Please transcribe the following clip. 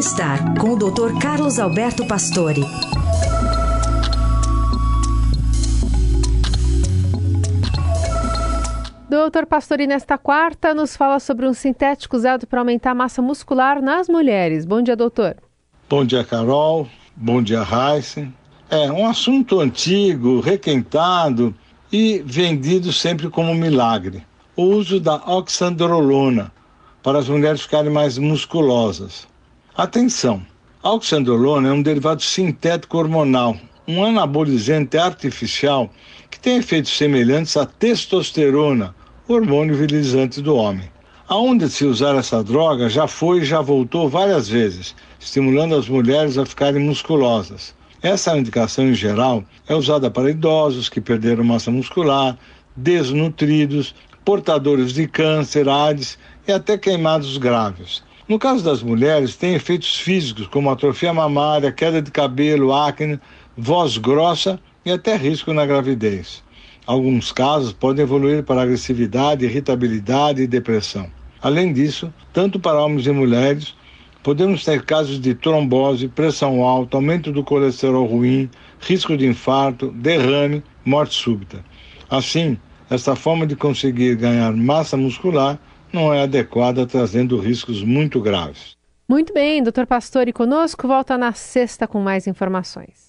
Bem-estar com o Dr. Carlos Alberto Pastore. Doutor Pastore, nesta quarta, nos fala sobre um sintético usado para aumentar a massa muscular nas mulheres. Bom dia, doutor. Bom dia, Carol. Bom dia, Heisen. É um assunto antigo, requentado e vendido sempre como milagre. O uso da oxandrolona para as mulheres ficarem mais musculosas. Atenção! Oxandrolona é um derivado sintético hormonal, um anabolizante artificial que tem efeitos semelhantes à testosterona, hormônio virilizante do homem. Aonde se usar essa droga já foi e já voltou várias vezes, estimulando as mulheres a ficarem musculosas. Essa indicação em geral é usada para idosos que perderam massa muscular, desnutridos, portadores de câncer, AIDS e até queimados graves. No caso das mulheres, tem efeitos físicos como atrofia mamária, queda de cabelo, acne, voz grossa e até risco na gravidez. Alguns casos podem evoluir para agressividade, irritabilidade e depressão. Além disso, tanto para homens e mulheres, podemos ter casos de trombose, pressão alta, aumento do colesterol ruim, risco de infarto, derrame, morte súbita. Assim, esta forma de conseguir ganhar massa muscular não é adequada, trazendo riscos muito graves. Muito bem, doutor Pastore conosco, volta na sexta com mais informações.